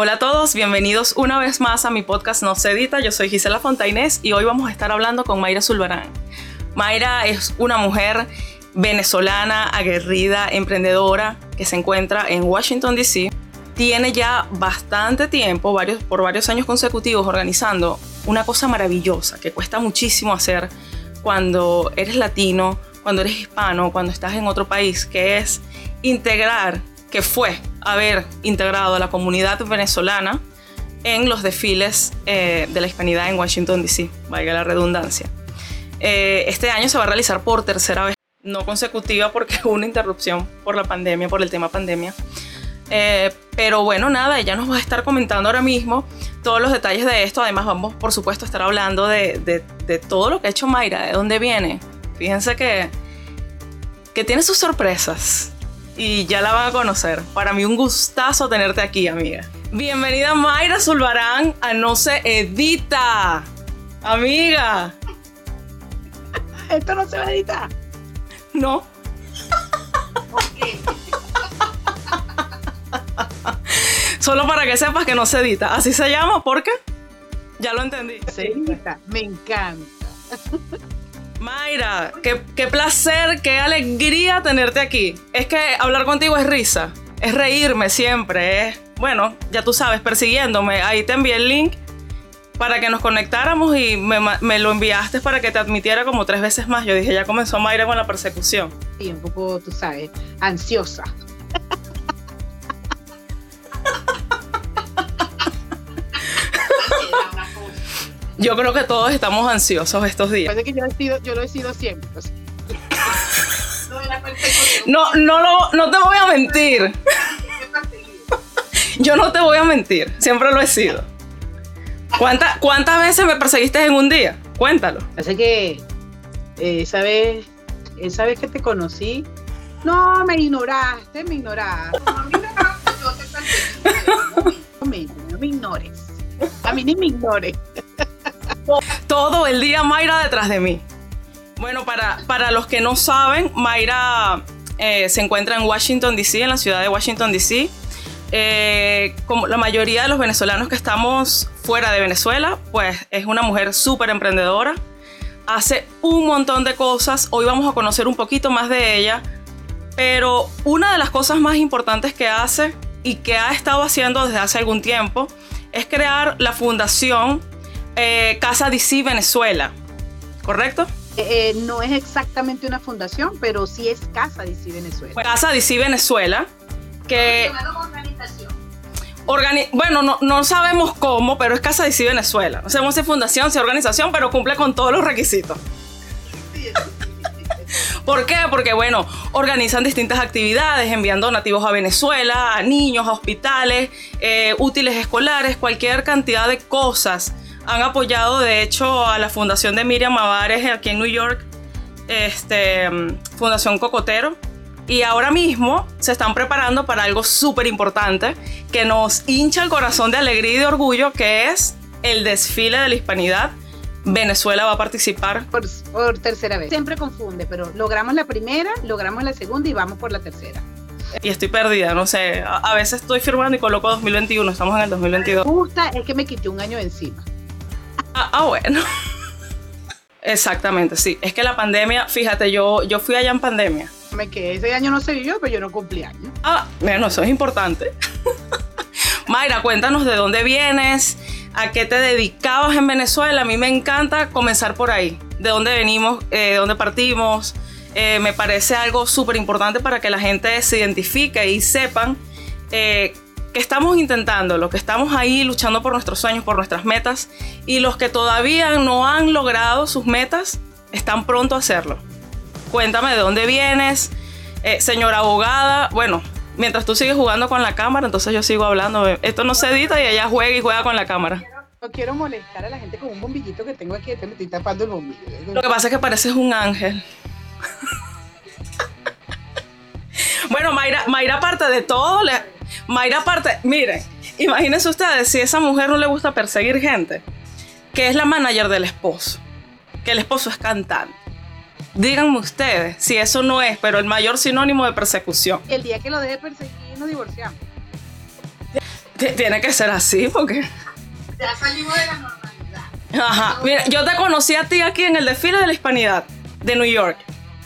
Hola a todos, bienvenidos una vez más a mi podcast No se edita. Yo soy Gisela Fontainés y hoy vamos a estar hablando con Mayra Zulbarán. Mayra es una mujer venezolana, aguerrida, emprendedora que se encuentra en Washington, D.C. Tiene ya bastante tiempo, varios, por varios años consecutivos, organizando una cosa maravillosa que cuesta muchísimo hacer cuando eres latino, cuando eres hispano, cuando estás en otro país, que es integrar, que fue haber integrado a la comunidad venezolana en los desfiles eh, de la hispanidad en Washington, D.C., valga la redundancia. Eh, este año se va a realizar por tercera vez, no consecutiva porque hubo una interrupción por la pandemia, por el tema pandemia. Eh, pero bueno, nada, ella nos va a estar comentando ahora mismo todos los detalles de esto. Además, vamos, por supuesto, a estar hablando de, de, todo lo que ha hecho Mayra, de dónde viene. Fíjense que, que tiene sus sorpresas y ya la van a conocer. Para mí un gustazo tenerte aquí, amiga. Bienvenida Mayra Zulbarán a No se edita. Amiga. Esto no se va a editar. No. Solo para que sepas que no se edita. Así se llama, ¿por qué? Ya lo entendí. Sí, me encanta. Mayra, qué, placer, qué alegría tenerte aquí. Es que hablar contigo es risa, es reírme siempre, bueno, ya tú sabes, persiguiéndome. Ahí te envié el link para que nos conectáramos y me, me, lo enviaste para que te admitiera como tres veces más. Yo dije, ya comenzó Mayra con la persecución. Sí, un poco, tú sabes, ansiosa. Yo creo que todos estamos ansiosos estos días. Parece que yo, he sido, yo lo he sido siempre. No, no, lo, no te voy a mentir. Yo no te voy a mentir. Siempre lo he sido. ¿Cuántas, ¿Cuántas veces me perseguiste en un día? Cuéntalo. Parece que eh, esa, vez, esa vez que te conocí, no, me ignoraste, me ignoraste. No, me ignoraste, yo te No me, no me ignores. A mí ni me ignores todo el día Mayra detrás de mí. Bueno, para, para los que no saben, Mayra eh, se encuentra en Washington, D.C., en la ciudad de Washington, D.C. Eh, como la mayoría de los venezolanos que estamos fuera de Venezuela, pues es una mujer súper emprendedora. Hace un montón de cosas. Hoy vamos a conocer un poquito más de ella. Pero una de las cosas más importantes que hace y que ha estado haciendo desde hace algún tiempo es crear la fundación eh, Casa DC Venezuela, ¿correcto? Eh, eh, no es exactamente una fundación, pero sí es Casa DC Venezuela. Casa DC Venezuela, que... bueno, no, no, sabemos cómo, pero es Casa DC Venezuela. No sabemos si es fundación, si es organización, pero cumple con todos los requisitos. ¿Por qué? Porque, bueno, organizan distintas actividades, enviando donativos a Venezuela, a niños, a hospitales, útiles escolares, cualquier cantidad de cosas han apoyado de hecho a la fundación de Miriam Mavares aquí en New York, este, Fundación Cocotero. Y ahora mismo se están preparando para algo súper importante que nos hincha el corazón de alegría y de orgullo, que es el desfile de la hispanidad. Venezuela va a participar. Por, tercera vez. Siempre confunde, pero logramos la primera, logramos la segunda y vamos por la tercera. Y estoy perdida, no sé. A, veces estoy firmando y coloco 2021, estamos en el 2022. Me gusta es que me quité un año encima. Ah, ah, bueno. Exactamente, sí. Es que la pandemia, fíjate, yo, yo fui allá en pandemia. Me quedé ese año no sé yo, pero yo no cumplí años. Ah, bueno, eso es importante. Mayra, cuéntanos de dónde vienes, a qué te dedicabas en Venezuela. A mí me encanta comenzar por ahí. De dónde venimos, eh, de dónde partimos. Eh, me parece algo súper importante para que la gente se identifique y sepan eh, que estamos intentando, los que estamos ahí luchando por nuestros sueños, por nuestras metas, y los que todavía no han logrado sus metas, están pronto a hacerlo. Cuéntame de dónde vienes, eh, señora abogada. Bueno, mientras tú sigues jugando con la cámara, entonces yo sigo hablando. Esto no se edita y ella juega y juega con la cámara. No quiero molestar a la gente con un bombillito que tengo aquí, me estoy tapando el bombillo. Lo que pasa es que pareces un ángel. bueno, Mayra, Mayra, aparte de todo, le, Mayra aparte, miren, imagínense ustedes si a esa mujer no le gusta perseguir gente, que es la manager del esposo, que el esposo es cantante. Díganme ustedes si eso no es, pero el mayor sinónimo de persecución. El día que lo deje perseguir, nos divorciamos. Tiene que ser así porque... Ya salimos de la normalidad. Ajá, mira, yo te conocí a ti aquí en el desfile de la hispanidad de New York.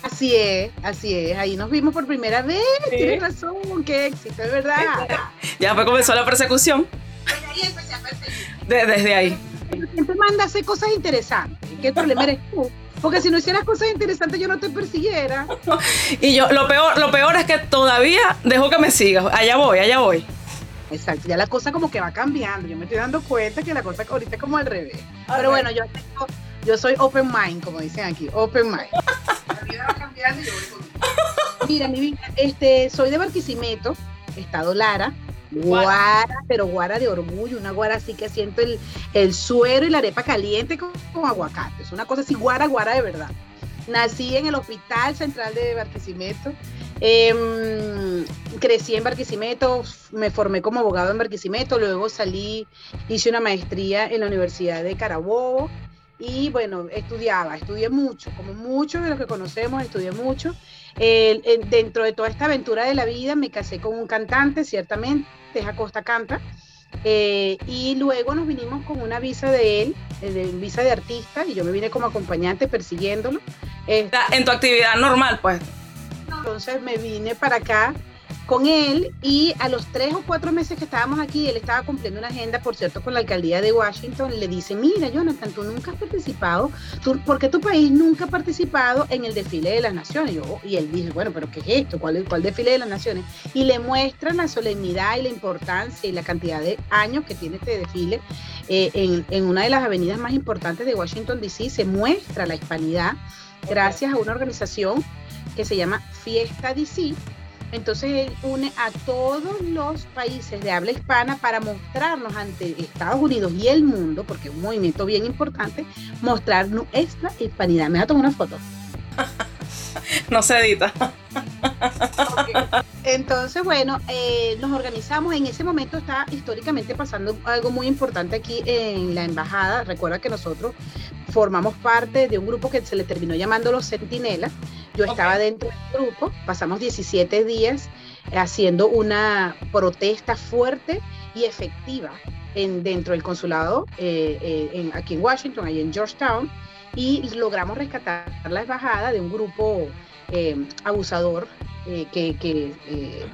Así es, así es. Ahí nos vimos por primera vez. Tienes razón, qué éxito, es verdad. ya fue comenzó la persecución. Desde ahí empecé a perseguir. desde ahí. Siempre manda a hacer cosas interesantes. ¿Qué problema eres tú? Porque si no hicieras cosas interesantes, yo no te persiguiera. y yo, lo peor, lo peor es que todavía dejo que me sigas. Allá voy, allá voy. Exacto, ya la cosa como que va cambiando. Yo me estoy dando cuenta que la cosa ahorita es como al revés. Pero bueno, yo, yo soy open mind, como dicen aquí, open mind. la vida va cambiando y yo voy Mira, mi vida, este, soy de Barquisimeto, Estado Lara. Guara, pero guara de orgullo, una guara así que siento el, el suero y la arepa caliente con, aguacate. Es una cosa así, guara, guara de verdad. Nací en el Hospital Central de Barquisimeto. Em, crecí en Barquisimeto, me formé como abogado en Barquisimeto, luego salí, hice una maestría en la Universidad de Carabobo y bueno, estudiaba, estudié mucho, como muchos de los que conocemos, estudié mucho. dentro de toda esta aventura de la vida me casé con un cantante, ciertamente, Teja Costa Canta, eh, y luego nos vinimos con una visa de él, eh, de visa de artista, y yo me vine como acompañante persiguiéndolo. en tu actividad normal, pues. Entonces me vine para acá con él y a los tres o cuatro meses que estábamos aquí, él estaba cumpliendo una agenda, por cierto, con la alcaldía de Washington, le dice, mira, Jonathan, tú nunca has participado, ¿Tú, ¿por qué tu país nunca ha participado en el desfile de las naciones? Y, él dice, bueno, pero ¿qué es esto? ¿Cuál, ¿Cuál desfile de las naciones? Y le muestran la solemnidad y la importancia y la cantidad de años que tiene este desfile eh, en, en una de las avenidas más importantes de Washington, D.C., se muestra la hispanidad gracias a una organización que se llama Fiesta DC, entonces él une a todos los países de habla hispana para mostrarnos ante Estados Unidos y el mundo, porque es un movimiento bien importante, mostrar nuestra hispanidad. Me voy a tomar una foto. no se edita. Entonces, bueno, eh, nos organizamos. En ese momento está históricamente pasando algo muy importante aquí en la embajada. Recuerda que nosotros formamos parte de un grupo que se le terminó llamando los Centinelas. Yo estaba dentro del grupo, pasamos 17 días haciendo una protesta fuerte y efectiva en, dentro del consulado eh, eh, aquí en Washington, ahí en Georgetown, y logramos rescatar la embajada de un grupo eh, abusador que,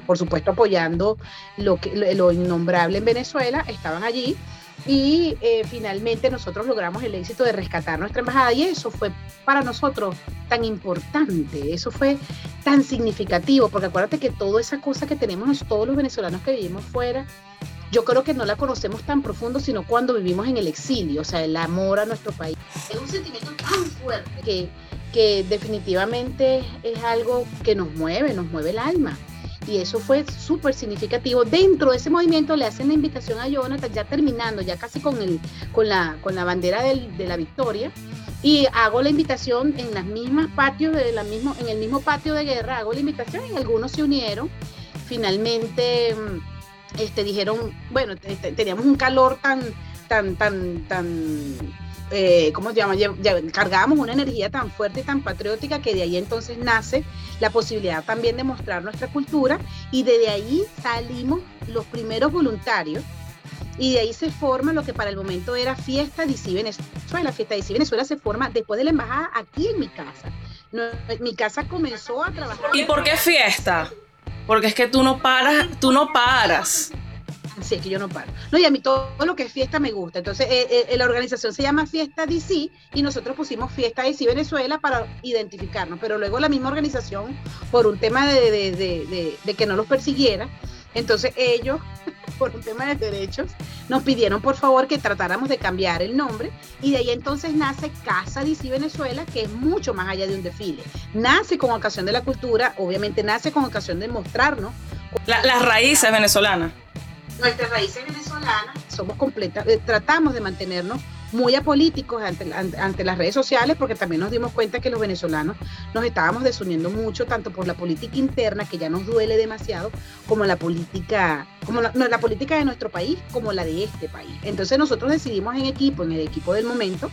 por supuesto, apoyando lo, que, lo innombrable en Venezuela, estaban allí y eh, finalmente nosotros logramos el éxito de rescatar nuestra embajada y eso fue para nosotros tan importante, eso fue tan significativo, porque acuérdate que toda esa cosa que tenemos todos los venezolanos que vivimos fuera, yo creo que no la conocemos tan profundo, sino cuando vivimos en el exilio, o sea, el amor a nuestro país. Es un sentimiento tan fuerte que, que definitivamente es algo que nos mueve, nos mueve el alma y eso fue súper significativo. Dentro de ese movimiento le hacen la invitación a Jonathan, ya terminando, ya casi con, el, con, la, con la bandera de la victoria, y hago la invitación en las mismas patios, de la mismo, en el mismo patio de guerra, hago la invitación y algunos se unieron. Finalmente mm, este, dijeron, bueno, teníamos un calor tan, tan, tan, tan eh, ¿cómo se llama? Ya, cargábamos una energía tan fuerte y tan patriótica que de ahí entonces nace la posibilidad también de mostrar nuestra cultura y desde ahí salimos los primeros voluntarios y de ahí se forma lo que para el momento era Fiesta DC Venezuela. Fiesta DC Venezuela se forma después de la embajada aquí en mi casa. mi casa comenzó a trabajar. ¿Y por qué fiesta? Porque es que tú no paras, tú no paras. Sí, es que yo no paro. No, y a mí todo lo que es fiesta me gusta. Entonces, eh, eh, la organización se llama Fiesta DC y nosotros pusimos Fiesta DC Venezuela para identificarnos. Pero luego la misma organización, por un tema de, que no los persiguiera, entonces ellos, por un tema de derechos, nos pidieron por favor que tratáramos de cambiar el nombre y de ahí entonces nace Casa DC Venezuela, que es mucho más allá de un desfile. Nace con ocasión de la cultura, obviamente nace con ocasión de mostrarnos. las raíces venezolanas nuestras raíces venezolanas, somos completas, eh, tratamos de mantenernos muy apolíticos ante, ante, las redes sociales porque también nos dimos cuenta que los venezolanos nos estábamos desuniendo mucho tanto por la política interna que ya nos duele demasiado como la política como la, la política de nuestro país como la de este país. Entonces nosotros decidimos en equipo en el equipo del momento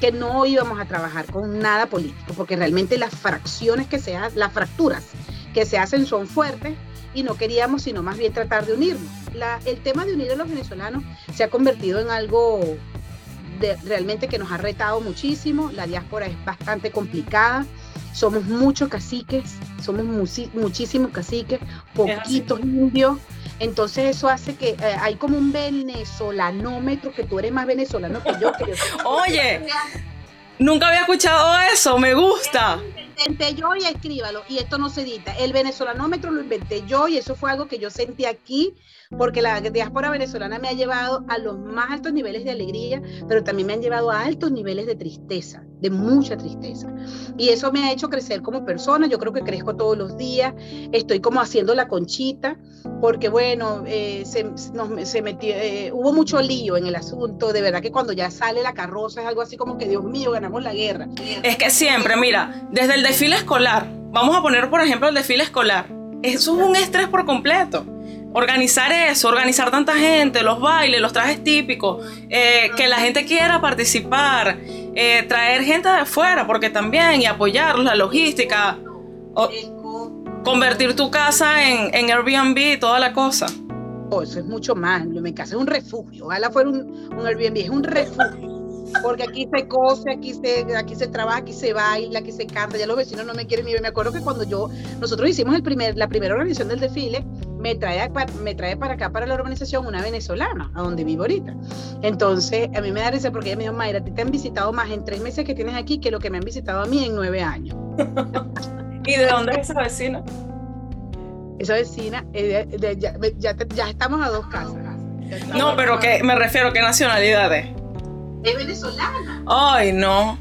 que no íbamos a trabajar con nada político porque realmente las fracciones que se hacen las fracturas que se hacen son fuertes y no queríamos sino más bien tratar de unirnos el tema de unir a los venezolanos se ha convertido en algo de, realmente que nos ha retado muchísimo. La diáspora es bastante complicada. Somos muchos caciques, somos muchísimos caciques, poquitos indios. Entonces eso hace que eh, hay como un venezolanómetro, que tú eres más venezolano que yo. Que Oye, nunca había escuchado eso, me gusta inventé yo y escríbalo. Y esto no se edita. El venezolanómetro lo inventé yo y eso fue algo que yo sentí aquí porque la diáspora venezolana me ha llevado a los más altos niveles de alegría, pero también me han llevado a altos niveles de tristeza, de mucha tristeza. Y eso me ha hecho crecer como persona, yo creo que crezco todos los días, estoy como haciendo la conchita, porque bueno, eh, se, se metió, eh, hubo mucho lío en el asunto, de verdad que cuando ya sale la carroza es algo así como que, Dios mío, ganamos la guerra. Es que siempre, mira, desde el desfile escolar, vamos a poner por ejemplo el desfile escolar, eso es un estrés por completo organizar eso, organizar tanta gente, los bailes, los trajes típicos, eh, que la gente quiera participar, eh, traer gente de afuera, porque también, y apoyarlos, la logística, convertir tu casa en, en Airbnb, toda la cosa. Oh, eso es mucho más, mi casa es un refugio, ojalá fuera un, un Airbnb, es un refugio porque aquí se cose, aquí se, aquí se trabaja, aquí se baila, aquí se canta, ya los vecinos no me quieren ni ver. Me acuerdo que cuando yo, nosotros hicimos el primer, la primera organización del desfile, me trae, me trae para acá, para la organización, una venezolana, a donde vivo ahorita. Entonces, a mí me da risa porque ella me dijo, Mayra, a ti te han visitado más en tres meses que tienes aquí que lo que me han visitado a mí en nueve años. ¿Y de dónde es esa vecina? Esa vecina, ya, ya, estamos a dos casas. No, pero que me refiero, ¿qué nacionalidad es? Es venezolana. Ay, no.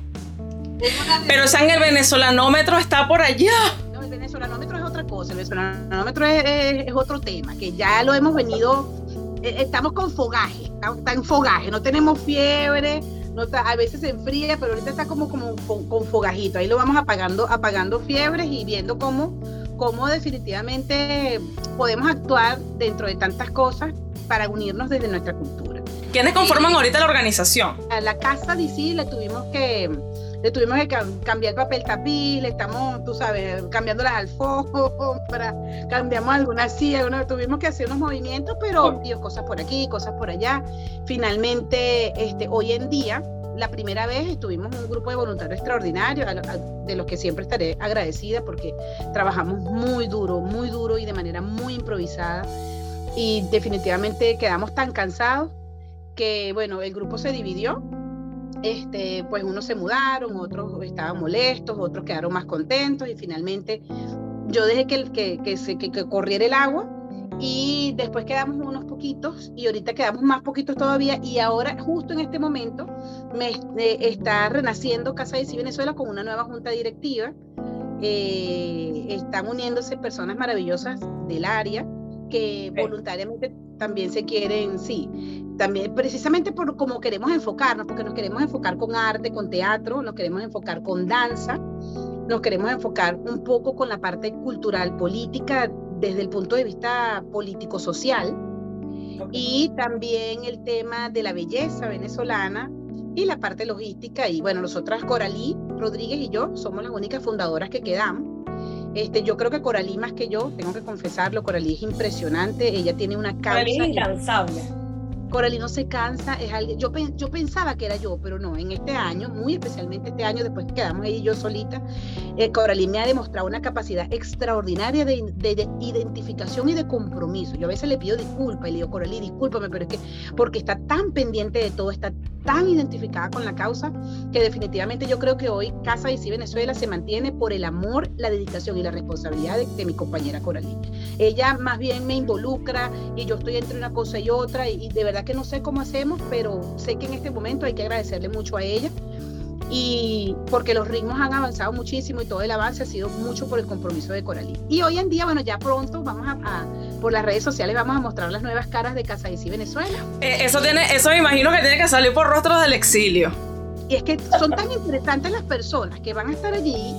Pero o sea, en el venezolanómetro está por allá venezolanómetro es otra cosa, el venezolanómetro es, es, otro tema, que ya lo hemos venido, eh, estamos con fogaje, está, en fogaje, no tenemos fiebre, no a veces se enfría, pero ahorita está como, como con, fogajito, ahí lo vamos apagando, apagando fiebres y viendo cómo, cómo definitivamente podemos actuar dentro de tantas cosas para unirnos desde nuestra cultura. ¿Quiénes conforman ahorita la organización? A la casa sí le tuvimos que le tuvimos que cambiar papel tapiz, le estamos, tú sabes, cambiando las alfombras, cambiamos algunas sillas, tuvimos que hacer unos movimientos, pero tío, cosas por aquí, cosas por allá. Finalmente, este, hoy en día, la primera vez estuvimos un grupo de voluntarios extraordinarios, de los que siempre estaré agradecida porque trabajamos muy duro, muy duro y de manera muy improvisada. Y definitivamente quedamos tan cansados que, bueno, el grupo se dividió este, pues unos se mudaron, otros estaban molestos, otros quedaron más contentos y finalmente yo dejé que, que, que, se, que, corriera el agua y después quedamos unos poquitos y ahorita quedamos más poquitos todavía y ahora justo en este momento me eh, está renaciendo Casa de Sí Venezuela con una nueva junta directiva. Eh, están uniéndose personas maravillosas del área que voluntariamente también se quieren, sí, también precisamente por cómo queremos enfocarnos, porque nos queremos enfocar con arte, con teatro, nos queremos enfocar con danza, nos queremos enfocar un poco con la parte cultural, política, desde el punto de vista político-social, y también el tema de la belleza venezolana y la parte logística. Y bueno, nosotras, Coralí Rodríguez y yo, somos las únicas fundadoras que quedamos. Este, yo creo que Coralí más que yo, tengo que confesarlo, Coralí es impresionante, ella tiene una causa. Coralí es incansable. Coralí no se cansa, es alguien, yo, yo pensaba que era yo, pero no, en este año, muy especialmente este año, después que quedamos ella y yo solita, eh, Coralí me ha demostrado una capacidad extraordinaria de, identificación y de compromiso. Yo a veces le pido disculpas y le digo, Coralí, discúlpame, pero es que porque está tan pendiente de todo, está tan identificada con la causa, que definitivamente yo creo que hoy Casa y Sí Venezuela se mantiene por el amor, la dedicación y la responsabilidad de, mi compañera Coralí. Ella más bien me involucra y yo estoy entre una cosa y otra y de verdad que no sé cómo hacemos, pero sé que en este momento hay que agradecerle mucho a ella y porque los ritmos han avanzado muchísimo y todo el avance ha sido mucho por el compromiso de Coralí. Y hoy en día, bueno, ya pronto vamos a, por las redes sociales vamos a mostrar las nuevas caras de Casa y Venezuela. Eh, eso tiene, eso me imagino que tiene que salir por rostros del exilio. Y es que son tan interesantes las personas que van a estar allí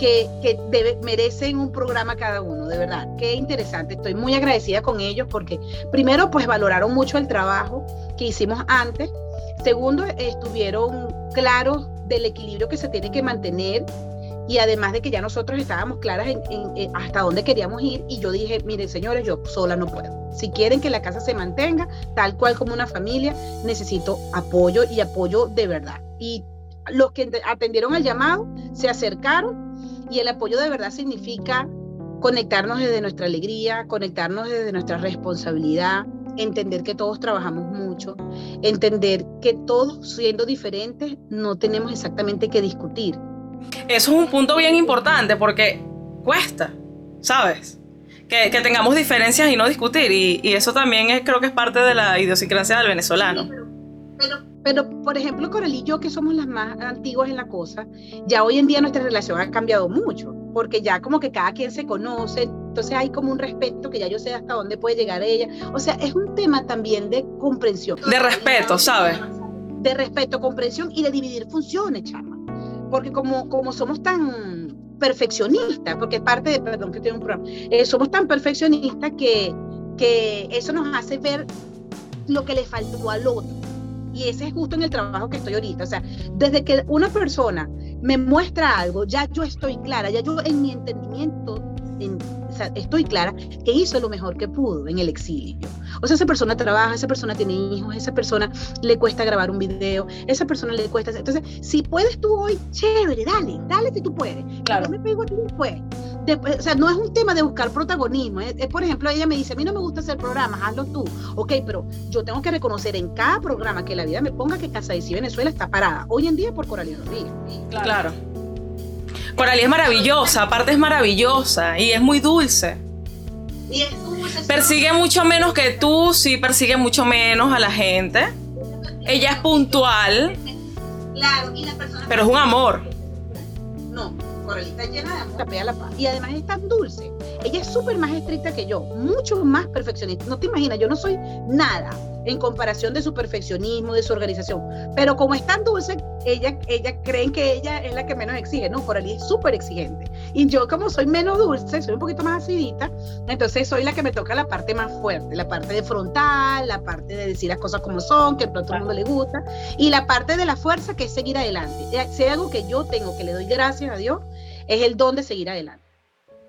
que, que merecen un programa cada uno, de verdad. Qué interesante. Estoy muy agradecida con ellos porque primero pues valoraron mucho el trabajo que hicimos antes. Segundo, estuvieron claros del equilibrio que se tiene que mantener y además de que ya nosotros estábamos claras en, hasta dónde queríamos ir y yo dije, miren señores, yo sola no puedo. Si quieren que la casa se mantenga tal cual como una familia, necesito apoyo y apoyo de verdad. Y los que atendieron al llamado se acercaron y el apoyo de verdad significa conectarnos desde nuestra alegría, conectarnos desde nuestra responsabilidad, entender que todos trabajamos mucho, entender que todos siendo diferentes no tenemos exactamente que discutir. Eso es un punto bien importante porque cuesta, ¿sabes? Que, tengamos diferencias y no discutir. Y, eso también es, creo que es parte de la idiosincrasia del venezolano. pero, pero, por ejemplo, Coral y yo, que somos las más antiguas en la cosa, ya hoy en día nuestra relación ha cambiado mucho, porque ya como que cada quien se conoce, entonces hay como un respeto que ya yo sé hasta dónde puede llegar ella. O sea, es un tema también de comprensión. De respeto, ¿sabes? De respeto, comprensión y de dividir funciones, chama. Porque como, como somos tan perfeccionistas, porque es parte de, perdón que tiene un programa, eh, somos tan perfeccionistas que, que eso nos hace ver lo que le faltó al otro y ese es justo en el trabajo que estoy ahorita. O sea, desde que una persona me muestra algo, ya yo estoy clara, ya yo en mi entendimiento estoy clara que hizo lo mejor que pudo en el exilio. O sea, esa persona trabaja, esa persona tiene hijos, esa persona le cuesta grabar un video, esa persona le cuesta... Entonces, si puedes tú hoy, chévere, dale, dale si tú puedes. Claro. Yo me pego a ti después. o sea, no es un tema de buscar protagonismo. Es, por ejemplo, ella me dice, a mí no me gusta hacer programas, hazlo tú. Ok, pero yo tengo que reconocer en cada programa que la vida me ponga que Casa de Venezuela está parada. Hoy en día por Coralina Rodríguez. Claro. claro. Coralie es maravillosa, aparte es maravillosa y es muy dulce. Persigue mucho menos que tú, sí, persigue mucho menos a la gente. Ella es puntual. Claro, y la persona pero es un amor. No, Coralita llena de amor, la paz. Y además es tan dulce. Ella es súper más estricta que yo, mucho más perfeccionista. No te imaginas, yo no soy nada en comparación de su perfeccionismo, de su organización. Pero como es tan dulce, ella, ella creen que ella es la que menos exige, ¿no? Por es súper exigente. Y yo como soy menos dulce, soy un poquito más acidita, entonces soy la que me toca la parte más fuerte, la parte de frontal, la parte de decir las cosas como son, que a todo el mundo le gusta, y la parte de la fuerza que es seguir adelante. Eh, si hay algo que yo tengo, que le doy gracias a Dios, es el don de seguir adelante.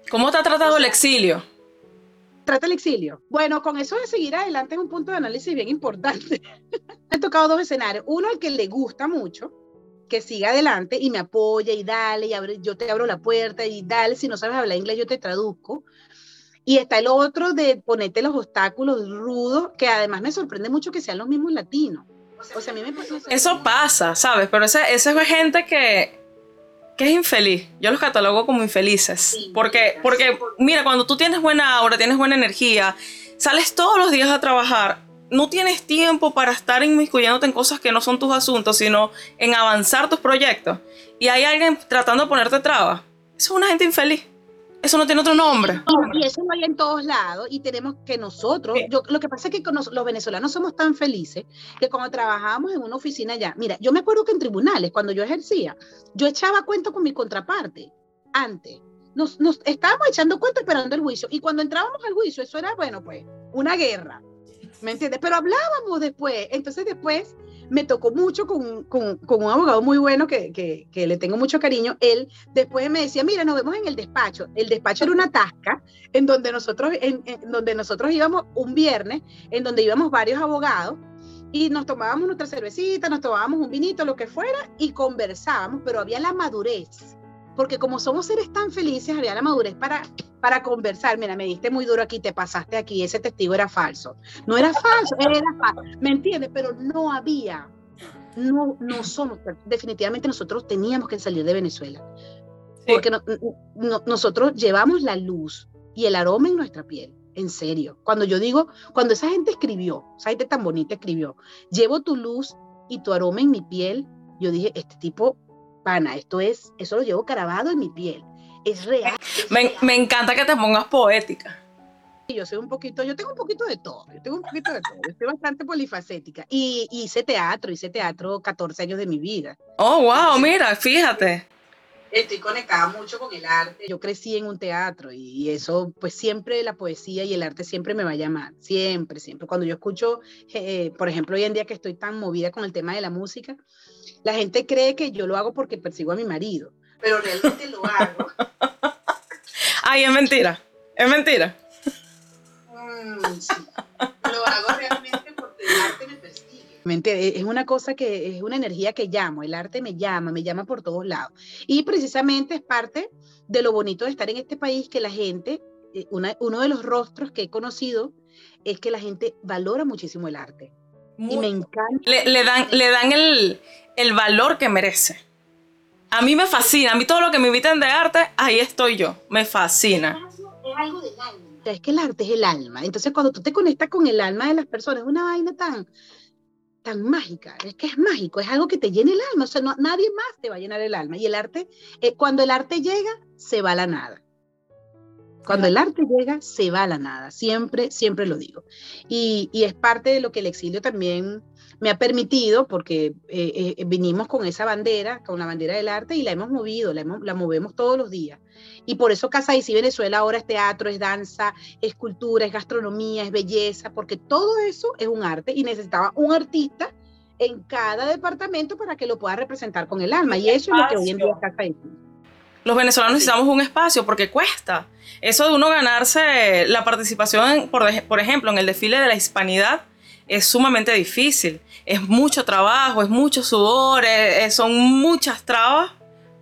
¿Cómo te ha tratado el exilio? Trata el exilio. Bueno, con eso de seguir adelante es un punto de análisis bien importante. me he tocado dos escenarios. Uno, al que le gusta mucho, que siga adelante y me apoya y dale, y abre, yo te abro la puerta y dale, si no sabes hablar inglés yo te traduzco. Y está el otro de ponerte los obstáculos rudos, que además me sorprende mucho que sean los mismos latinos. O sea, a mí me pasa eso pasa, ¿sabes? Pero esa, esa es gente que que es infeliz. Yo los catalogo como infelices. porque, porque, mira, cuando tú tienes buena aura, tienes buena energía, sales todos los días a trabajar, no tienes tiempo para estar inmiscuyéndote en cosas que no son tus asuntos, sino en avanzar tus proyectos. Y hay alguien tratando de ponerte trabas. Eso es una gente infeliz. Eso no tiene otro nombre. Y, eso no hay en todos lados y tenemos que nosotros, yo, lo que pasa es que los venezolanos somos tan felices que cuando trabajábamos en una oficina allá, mira, yo me acuerdo que en tribunales, cuando yo ejercía, yo echaba cuento con mi contraparte antes. Nos, nos estábamos echando cuenta esperando el juicio y cuando entrábamos al juicio, eso era, bueno, pues, una guerra. ¿Me entiendes? Pero hablábamos después. Entonces después me tocó mucho con, con, con un abogado muy bueno que, que, que, le tengo mucho cariño. Él después me decía, mira, nos vemos en el despacho. El despacho era una tasca en donde nosotros, en, donde nosotros íbamos un viernes, en donde íbamos varios abogados y nos tomábamos nuestra cervecita, nos tomábamos un vinito, lo que fuera, y conversábamos, pero había la madurez porque como somos seres tan felices, había la madurez para, para conversar. Mira, me diste muy duro aquí, te pasaste aquí, ese testigo era falso. No era falso, era falso, ¿me entiendes? Pero no había, no, no somos, definitivamente nosotros teníamos que salir de Venezuela, porque nosotros llevamos la luz y el aroma en nuestra piel. En serio, cuando yo digo, cuando esa gente escribió, esa gente tan bonita escribió, llevo tu luz y tu aroma en mi piel, yo dije, este tipo esto es, eso lo llevo grabado en mi piel, es real. Me, encanta que te pongas poética. Yo soy un poquito, yo tengo un poquito de todo, yo tengo un poquito de todo, estoy bastante polifacética y, hice teatro, hice teatro 14 años de mi vida. Oh, wow, mira, fíjate. Estoy conectada mucho con el arte. Yo crecí en un teatro y eso, pues siempre la poesía y el arte siempre me va a llamar, siempre, siempre. Cuando yo escucho, eh, por ejemplo, hoy en día que estoy tan movida con el tema de la música, la gente cree que yo lo hago porque persigo a mi marido. pero realmente lo hago. Ay, es mentira, es mentira. Mm, sí. Lo hago realmente porque el arte me persigue. Es una cosa que es una energía que llamo, el arte me llama, me llama por todos lados. Y precisamente es parte de lo bonito de estar en este país que la gente, eh, uno de los rostros que he conocido es que la gente valora muchísimo el arte. y me encanta. Le, dan, le dan el, el valor que merece. A mí me fascina, a mí todo lo que me inviten de arte, ahí estoy yo, me fascina. Es que el arte es el alma. Entonces, cuando tú te conectas con el alma de las personas, es una vaina tan, tan mágica. Es que es mágico, es algo que te llena el alma. O sea, nadie más te va a llenar el alma. Y el arte, eh, cuando el arte llega, se va a la nada. Cuando el arte llega, se va a la nada. Siempre, siempre lo digo. Y, y es parte de lo que el exilio también me ha permitido, porque eh, eh, vinimos con esa bandera, con la bandera del arte, y la hemos movido, la, la movemos todos los días. Y por eso Casa y Venezuela ahora es teatro, es danza, es cultura, es gastronomía, es belleza, porque todo eso es un arte y necesitaba un artista en cada departamento para que lo pueda representar con el alma. Y eso es lo que hoy en día Casa Los venezolanos necesitamos un espacio porque cuesta. Eso de uno ganarse la participación, por, por ejemplo, en el desfile de la hispanidad, es sumamente difícil. Es mucho trabajo, es mucho sudor, son muchas trabas.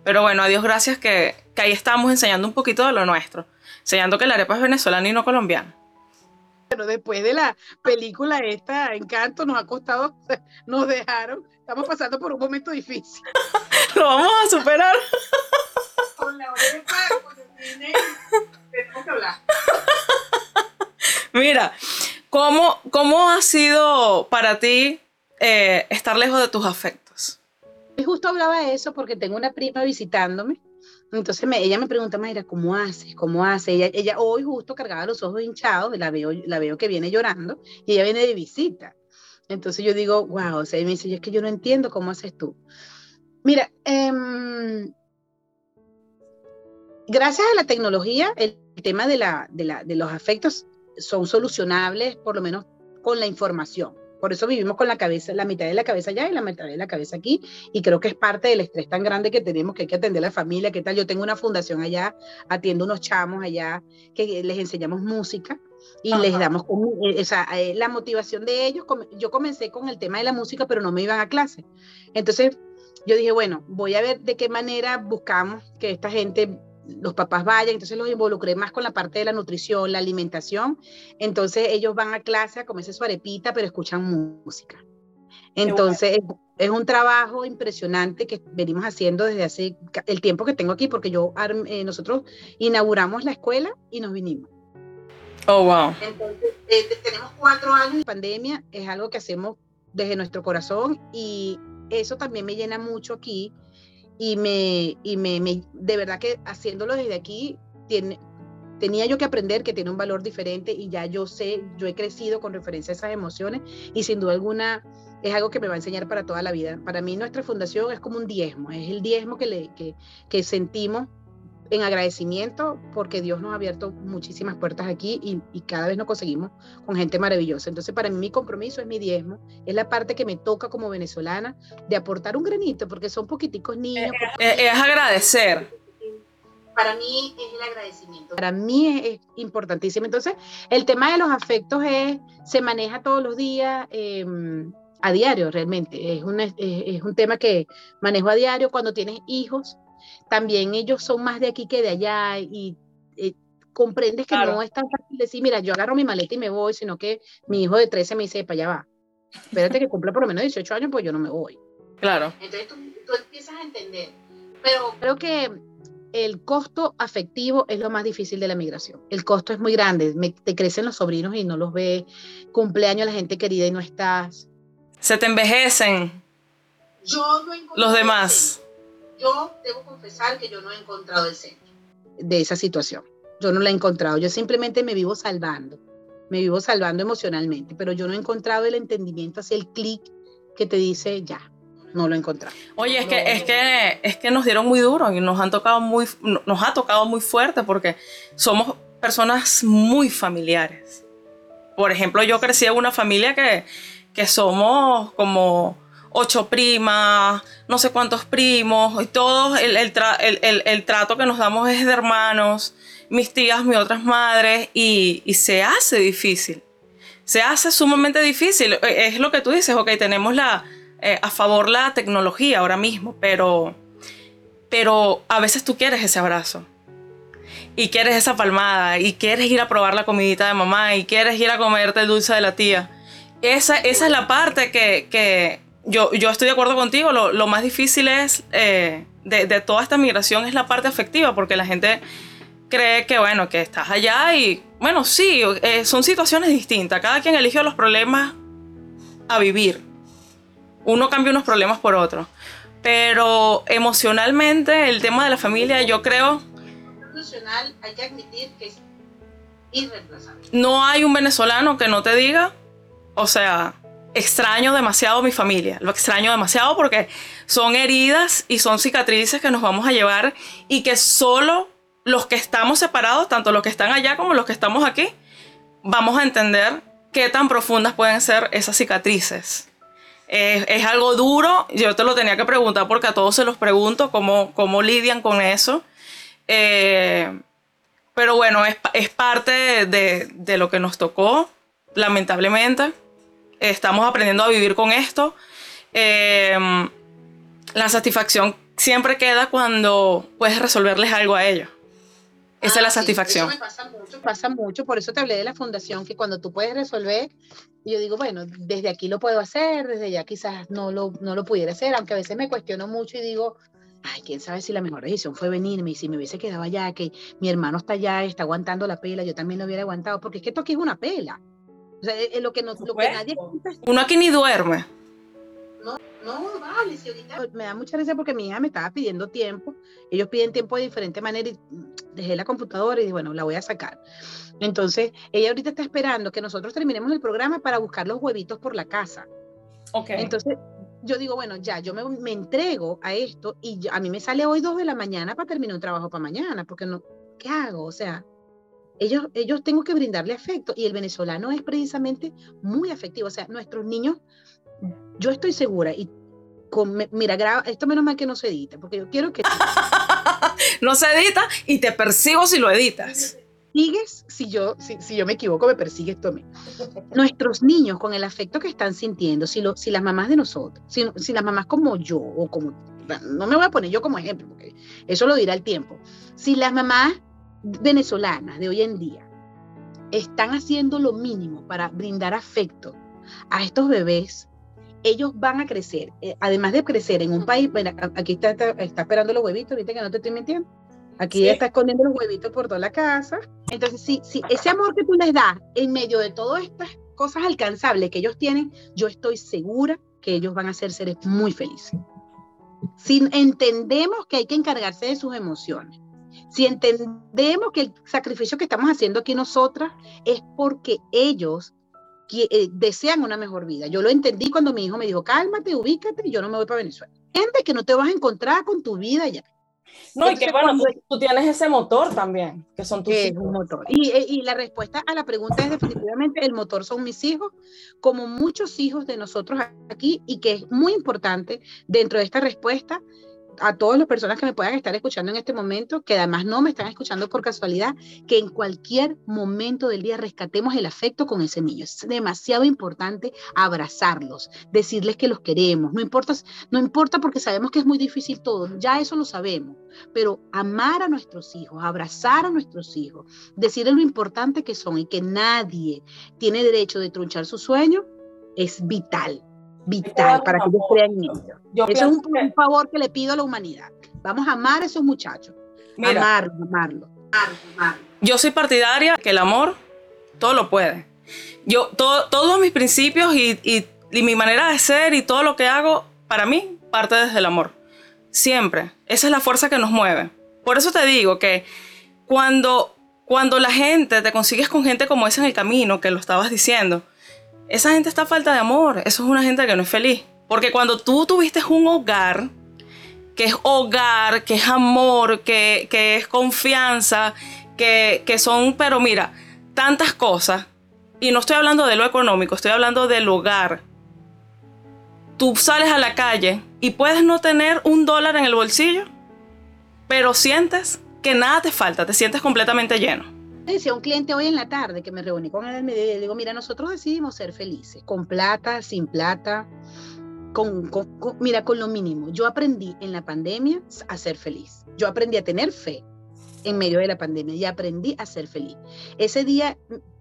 Pero bueno, a Dios gracias que, ahí estamos enseñando un poquito de lo nuestro. Enseñando que la arepa es venezolana y no colombiana. Pero después de la película esta, Encanto, nos ha costado, nos dejaron, estamos pasando por un momento difícil. lo vamos a superar. Con la arepa, con el tenemos que hablar. Mira, ¿Cómo, ¿Cómo ha sido para ti eh, estar lejos de tus afectos? Justo hablaba de eso porque tengo una prima visitándome. Entonces me, ella me pregunta, Mayra, ¿cómo haces? ¿Cómo hace? Ella, ella hoy justo cargaba los ojos hinchados, la veo, la veo que viene llorando y ella viene de visita. Entonces yo digo, wow, o sea, y me dice, es que yo no entiendo cómo haces tú. Mira, em, gracias a la tecnología, el tema de, la, de, la, de los afectos son solucionables por lo menos con la información. Por eso vivimos con la cabeza, la mitad de la cabeza allá y la mitad de la cabeza aquí. Y creo que es parte del estrés tan grande que tenemos que hay que atender a la familia. ¿Qué tal? Yo tengo una fundación allá, atiendo unos chamos allá que les enseñamos música y les damos eh, o sea, eh, la motivación de ellos. Yo comencé con el tema de la música, pero no me iban a clase. Entonces yo dije, bueno, voy a ver de qué manera buscamos que esta gente los papás vayan, entonces los involucré más con la parte de la nutrición, la alimentación. Entonces ellos van a clase a comerse su arepita, pero escuchan música. Entonces es un trabajo impresionante que venimos haciendo desde hace el tiempo que tengo aquí, porque yo eh, nosotros inauguramos la escuela y nos vinimos. Oh, wow. Entonces eh, tenemos cuatro años de pandemia, es algo que hacemos desde nuestro corazón y eso también me llena mucho aquí y me, y me, de verdad que haciéndolo desde aquí, tiene, tenía yo que aprender que tiene un valor diferente y ya yo sé, yo he crecido con referencia a esas emociones y sin duda alguna es algo que me va a enseñar para toda la vida. Para mí nuestra fundación es como un diezmo, es el diezmo que, le, que, que sentimos en agradecimiento porque Dios nos ha abierto muchísimas puertas aquí y, cada vez nos conseguimos con gente maravillosa. Entonces, para mí mi compromiso es mi diezmo, es la parte que me toca como venezolana de aportar un granito porque son poquiticos niños. Eh, eh, es agradecer. Para mí es el agradecimiento. Para mí es, importantísimo. Entonces, el tema de los afectos es, se maneja todos los días. Em, a diario realmente, es un, es un tema que manejo a diario cuando tienes hijos, también ellos son más de aquí que de allá y eh, comprendes que no es tan fácil decir, mira, yo agarro mi maleta y me voy, sino que mi hijo de 13 me dice, para allá va. Espérate que cumpla por lo menos 18 años, pues yo no me voy. Claro. Entonces tú, empiezas a entender. Pero creo que el costo afectivo es lo más difícil de la migración. El costo es muy grande. te crecen los sobrinos y no los ves. Cumpleaños la gente querida y no estás. Se te envejecen. Yo no los demás yo debo confesar que yo no he encontrado el centro de esa situación. Yo no la he encontrado. Yo simplemente me vivo salvando. Me vivo salvando emocionalmente, pero yo no he encontrado el entendimiento hacia el clic que te dice ya. No lo he encontrado. Oye, es que, es que, es que nos dieron muy duro y nos han tocado muy, nos ha tocado muy fuerte porque somos personas muy familiares. Por ejemplo, yo crecí en una familia que, que somos como ocho primas, no sé cuántos primos, y todo el, el, trato que nos damos es de hermanos, mis tías, mis otras madres, y, se hace difícil. Se hace sumamente difícil. E, es lo que tú dices, ok, tenemos la, eh, a favor la tecnología ahora mismo, pero, pero a veces tú quieres ese abrazo y quieres esa palmada y quieres ir a probar la comidita de mamá y quieres ir a comerte el dulce de la tía. Esa, esa es la parte que, yo, yo, estoy de acuerdo contigo. Lo, más difícil es eh, de, toda esta migración es la parte afectiva, porque la gente cree que, bueno, que estás allá y, bueno, sí, eh, son situaciones distintas. Cada quien elige los problemas a vivir. Uno cambia unos problemas por otros. Pero emocionalmente, el tema de la familia, yo creo hay que admitir que es irreemplazable. No hay un venezolano que no te diga, o sea, extraño demasiado mi familia, lo extraño demasiado porque son heridas y son cicatrices que nos vamos a llevar y que solo los que estamos separados, tanto los que están allá como los que estamos aquí, vamos a entender qué tan profundas pueden ser esas cicatrices. Es, algo duro, yo te lo tenía que preguntar porque a todos se los pregunto cómo, cómo lidian con eso. Eh, pero bueno, es, parte de, lo que nos tocó, lamentablemente. Estamos aprendiendo a vivir con esto. Eh, la satisfacción siempre queda cuando puedes resolverles algo a ellos. Esa es la ah, satisfacción. Eso me pasa mucho, pasa mucho. Por eso te hablé de la fundación, que cuando tú puedes resolver, yo digo, bueno, desde aquí lo puedo hacer, desde allá quizás no lo, no lo pudiera hacer, aunque a veces me cuestiono mucho y digo, ay, quién sabe si la mejor decisión fue venirme y si me hubiese quedado allá, que mi hermano está allá, está aguantando la pela, yo también lo hubiera aguantado, porque es que esto aquí es una pela. O sea, es lo que, no, lo que nadie... Uno aquí ni duerme. No, no, vale, si ahorita... Me da mucha risa porque mi hija me estaba pidiendo tiempo, ellos piden tiempo de diferente manera y dejé la computadora y dije, bueno, la voy a sacar. Entonces, ella ahorita está esperando que nosotros terminemos el programa para buscar los huevitos por la casa. Ok. Entonces, yo digo, bueno, ya, yo me, entrego a esto y a mí me sale hoy dos de la mañana para terminar un trabajo para mañana, porque no, ¿qué hago? O sea, ellos, ellos tengo que brindarle afecto y el venezolano es precisamente muy afectivo, o sea, nuestros niños, yo estoy segura y con, mira, graba, esto menos mal que no se edita, porque yo quiero que... no se edita y te persigo si lo editas persigues, si yo, si, si, yo me equivoco, me persigues tú a mí. Nuestros niños, con el afecto que están sintiendo, si, lo, si las mamás de nosotros, si, si las mamás como yo, o como, no me voy a poner yo como ejemplo, porque eso lo dirá el tiempo, si las mamás venezolanas de hoy en día están haciendo lo mínimo para brindar afecto a estos bebés, ellos van a crecer, eh, además de crecer en un país, bueno, aquí está, está, está esperando los huevitos, ahorita que no te estoy mintiendo, Aquí está escondiendo los huevitos por toda la casa. Entonces, sí, sí, ese amor que tú les das en medio de todas estas cosas alcanzables que ellos tienen, yo estoy segura que ellos van a ser seres muy felices. Si entendemos que hay que encargarse de sus emociones, si entendemos que el sacrificio que estamos haciendo aquí nosotras es porque ellos eh, desean una mejor vida. Yo lo entendí cuando mi hijo me dijo, cálmate, ubícate, yo no me voy para Venezuela. Entiende que no te vas a encontrar con tu vida ya. No, y que bueno, tú, tienes ese motor también, que son tus hijos. un motor. Y, eh, y, la respuesta a la pregunta es definitivamente el motor son mis hijos, como muchos hijos de nosotros aquí, y que es muy importante dentro de esta respuesta a todas las personas que me puedan estar escuchando en este momento, que además no me están escuchando por casualidad, que en cualquier momento del día rescatemos el afecto con ese niño. Es demasiado importante abrazarlos, decirles que los queremos. No importa, no importa porque sabemos que es muy difícil todo, ya eso lo sabemos, pero amar a nuestros hijos, abrazar a nuestros hijos, decirles lo importante que son y que nadie tiene derecho de trunchar su sueño, es vital vital para que ellos crean en ellos. Eso es un, favor que le pido a la humanidad. Vamos a amar a esos muchachos. amarlo, amarlo, Yo soy partidaria que el amor todo lo puede. Yo, todo, todos mis principios y, y, mi manera de ser y todo lo que hago, para mí, parte desde el amor. Siempre. Esa es la fuerza que nos mueve. Por eso te digo que cuando, cuando la gente, te consigues con gente como esa en el camino, que lo estabas diciendo, esa gente está a falta de amor. Eso es una gente que no es feliz. Porque cuando tú tuviste un hogar, que es hogar, que es amor, que, es confianza, que, que son, pero mira, tantas cosas. Y no estoy hablando de lo económico, estoy hablando del hogar. tú sales a la calle y puedes no tener un dólar en el bolsillo, pero sientes que nada te falta, te sientes completamente lleno. Decía un cliente hoy en la tarde que me reuní con él, me digo, mira, nosotros decidimos ser felices, con plata, sin plata, con, mira, con lo mínimo. Yo aprendí en la pandemia a ser feliz. Yo aprendí a tener fe en medio de la pandemia y aprendí a ser feliz. Ese día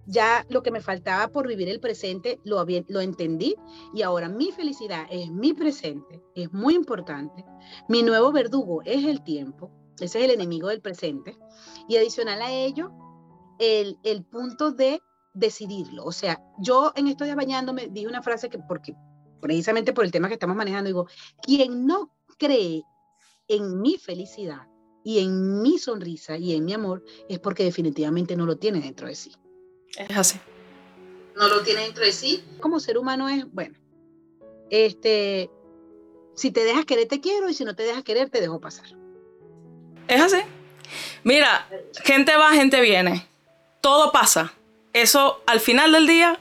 ya lo que me faltaba por vivir el presente lo, lo entendí y ahora mi felicidad es mi presente, es muy importante. Mi nuevo verdugo es el tiempo, ese es el enemigo del presente. Y adicional a ello, el, el punto de decidirlo. O sea, yo en estos días bañándome dije una frase que, porque precisamente por el tema que estamos manejando, digo, quien no cree en mi felicidad y en mi sonrisa y en mi amor es porque definitivamente no lo tiene dentro de sí. Es así. No lo tiene dentro de sí. Como ser humano es, bueno, este, si te dejas querer, te quiero, y si no te dejas querer, te dejo pasar. Es así. Mira, gente va, gente viene. Todo pasa. Eso al final del día,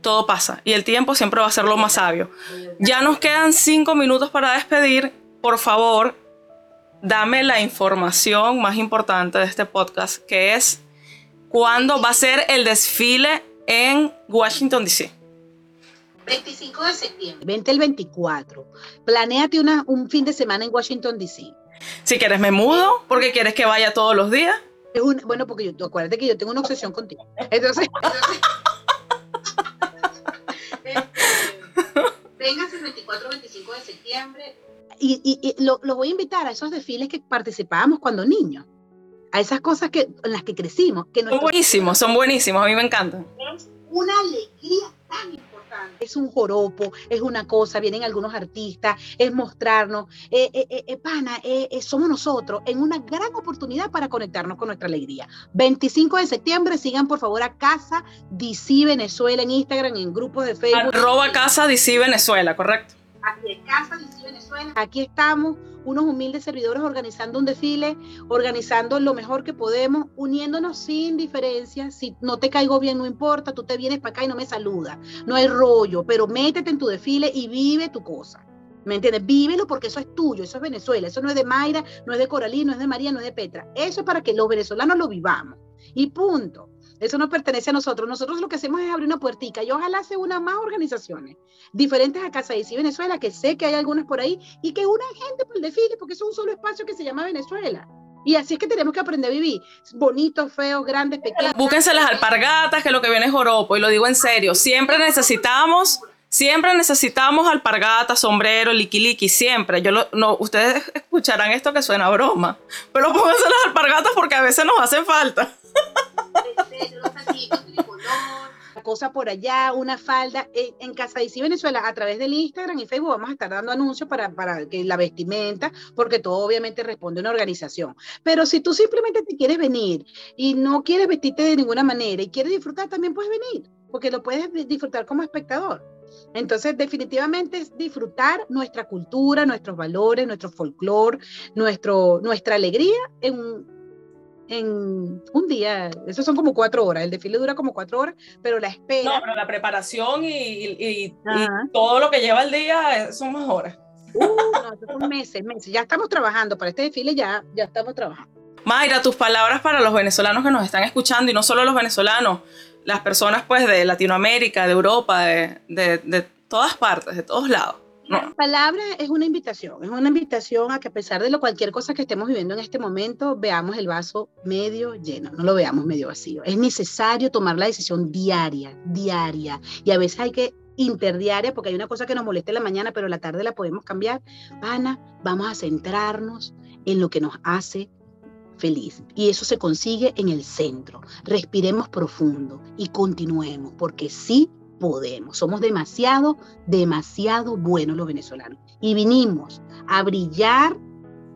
todo pasa. Y el tiempo siempre va a ser lo más sabio. Ya nos quedan cinco minutos para despedir. Por favor, dame la información más importante de este podcast, que es ¿Cuándo va a ser el desfile en Washington, D.C.? 25 de septiembre. Vente el 24. Planéate una, un fin de semana en Washington, D.C. Si quieres me mudo, porque quieres que vaya todos los días. Es bueno, porque yo, acuérdate que yo tengo una obsesión contigo. Entonces, vengas el 24 25 de septiembre. Y, y, lo, lo, voy a invitar a esos desfiles que participábamos cuando niños a esas cosas que, en las que crecimos. Que son buenísimos, son buenísimos, a mí me encantan. Es una alegría tan importante. Es un joropo, es una cosa, vienen algunos artistas, es mostrarnos, eh, eh, eh, eh pana, somos nosotros en una gran oportunidad para conectarnos con nuestra alegría. 25 de septiembre, sigan por favor a Casa DC Venezuela en Instagram, en grupos de Facebook. Arroba Casa DC Venezuela, correcto. Aquí Casa DC Venezuela. Aquí estamos unos humildes servidores organizando un desfile, organizando lo mejor que podemos, uniéndonos sin diferencia. Si no te caigo bien, no importa, tú te vienes para acá y no me saludas. No hay rollo, pero métete en tu desfile y vive tu cosa. ¿Me entiendes? Vívelo porque eso es tuyo, eso es Venezuela, eso no es de Mayra, no es de Coralí, no es de María, no es de Petra. Eso es para que los venezolanos lo vivamos. Y punto. Eso no pertenece a nosotros. Nosotros lo que hacemos es abrir una puertica y ojalá se unan más organizaciones diferentes a Casa de Venezuela, que sé que hay algunas por ahí, y que unan gente por el desfile, porque es un solo espacio que se llama Venezuela. Y así es que tenemos que aprender a vivir. Bonitos, feos, grandes, pequeños. Búsquense las alpargatas, que lo que viene es joropo, y lo digo en serio. Siempre necesitamos, siempre necesitamos alpargatas, sombrero, liqui siempre. Yo no, ustedes escucharán esto que suena a broma, pero pónganse las alpargatas porque a veces nos hacen falta cosa por allá, una falda. En, Casa de Venezuela, a través del Instagram y Facebook, vamos a estar dando anuncios para, para que la vestimenta, porque todo obviamente responde a una organización. Pero si tú simplemente te quieres venir y no quieres vestirte de ninguna manera y quieres disfrutar, también puedes venir, porque lo puedes disfrutar como espectador. Entonces, definitivamente es disfrutar nuestra cultura, nuestros valores, nuestro folclore, nuestro, nuestra alegría en en un día. Eso son como cuatro horas. El desfile dura como cuatro horas, pero la espera. No, pero la preparación y, todo lo que lleva el día eh, son más horas. Uh, no, son meses, meses. Ya estamos trabajando para este desfile, ya, ya estamos trabajando. Mayra, tus palabras para los venezolanos que nos están escuchando y no solo los venezolanos, las personas pues de Latinoamérica, de Europa, de, de, de todas partes, de todos lados. La palabra es una invitación, es una invitación a que a pesar de lo cualquier cosa que estemos viviendo en este momento, veamos el vaso medio lleno, no lo veamos medio vacío. Es necesario tomar la decisión diaria, diaria, y a veces hay que interdiaria, porque hay una cosa que nos molesta en la mañana, pero la tarde la podemos cambiar. Ana, vamos a centrarnos en lo que nos hace feliz. Y eso se consigue en el centro. Respiremos profundo y continuemos, porque sí podemos. Somos demasiado, demasiado buenos los venezolanos. Y vinimos a brillar,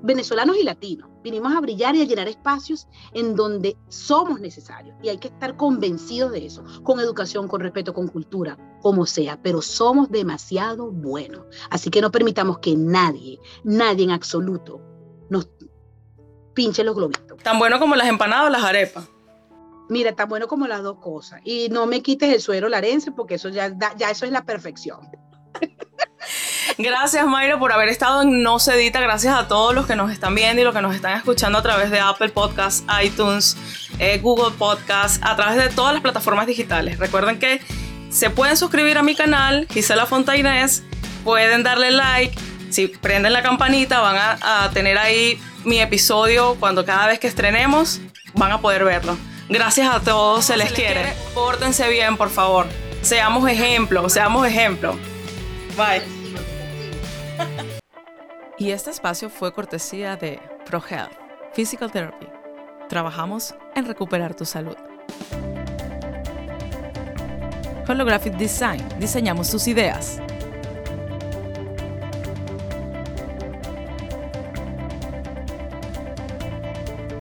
venezolanos y latinos, vinimos a brillar y a llenar espacios en donde somos necesarios. Y hay que estar convencidos de eso, con educación, con respeto, con cultura, como sea. Pero somos demasiado buenos. Así que no permitamos que nadie, nadie en absoluto, nos pinche los globitos. Tan bueno como las empanadas o las arepas. Mira, tan bueno como las dos cosas. Y no me quites el suero larense porque eso ya, ya eso es la perfección. Gracias Mayra por haber estado en No Se Edita. Gracias a todos los que nos están viendo y los que nos están escuchando a través de Apple Podcasts, iTunes, eh, Google Podcasts, a través de todas las plataformas digitales. Recuerden que se pueden suscribir a mi canal, Gisela Fontainés, pueden darle like. Si prenden la campanita van a tener ahí mi episodio cuando cada vez que estrenemos van a poder verlo. Gracias a todos, se les, quiere. Pórtense bien, por favor. Seamos ejemplo, seamos ejemplo. Bye. Y este espacio fue cortesía de ProHealth Physical Therapy. Trabajamos en recuperar tu salud. Holographic Design. Diseñamos tus ideas.